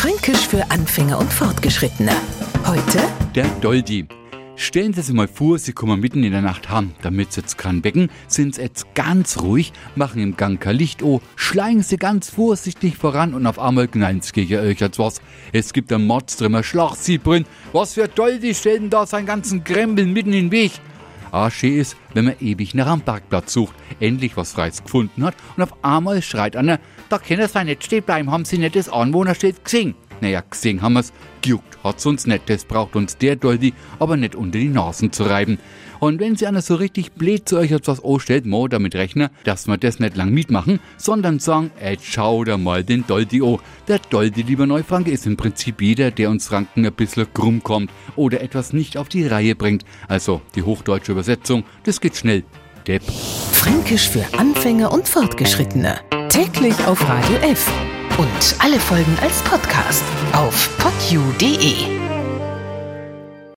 Fränkisch für Anfänger und Fortgeschrittene. Heute Der Doldi. Stellen Sie sich mal vor, Sie kommen mitten in der Nacht heim. Damit Sie jetzt kein Becken, sind Sie jetzt ganz ruhig, machen im Gang kein Licht oh, schleichen Sie ganz vorsichtig voran und auf einmal knallen Sie gegen euch jetzt was. Es gibt einen Mordstrimmer, Schlag Sie drin. Was für Doldi stellen da seinen ganzen Krempel mitten in den Weg? Ah, schön ist, wenn man ewig nach einem Parkplatz sucht, endlich was Freies gefunden hat und auf einmal schreit einer, da können Sie nicht stehen bleiben, haben Sie nicht das Anwohnerschild gesehen? Naja, gesehen haben wir's, gejuckt hat's uns nicht, das braucht uns der Doldi, aber nicht unter die Nasen zu reiben. Und wenn Sie einer so richtig blöd zu euch etwas anstellt, mo damit rechnen, dass wir das nicht lang mitmachen, sondern sagen, ey, schau da mal den Doldi an. Der Doldi, lieber Neufranke, ist im Prinzip jeder, der uns Franken ein bisschen krumm kommt oder etwas nicht auf die Reihe bringt. Also, die hochdeutsche Übersetzung, das geht schnell. Depp. Fränkisch für Anfänger und Fortgeschrittene. Täglich auf Radio F. Und alle Folgen als Podcast auf podu.de.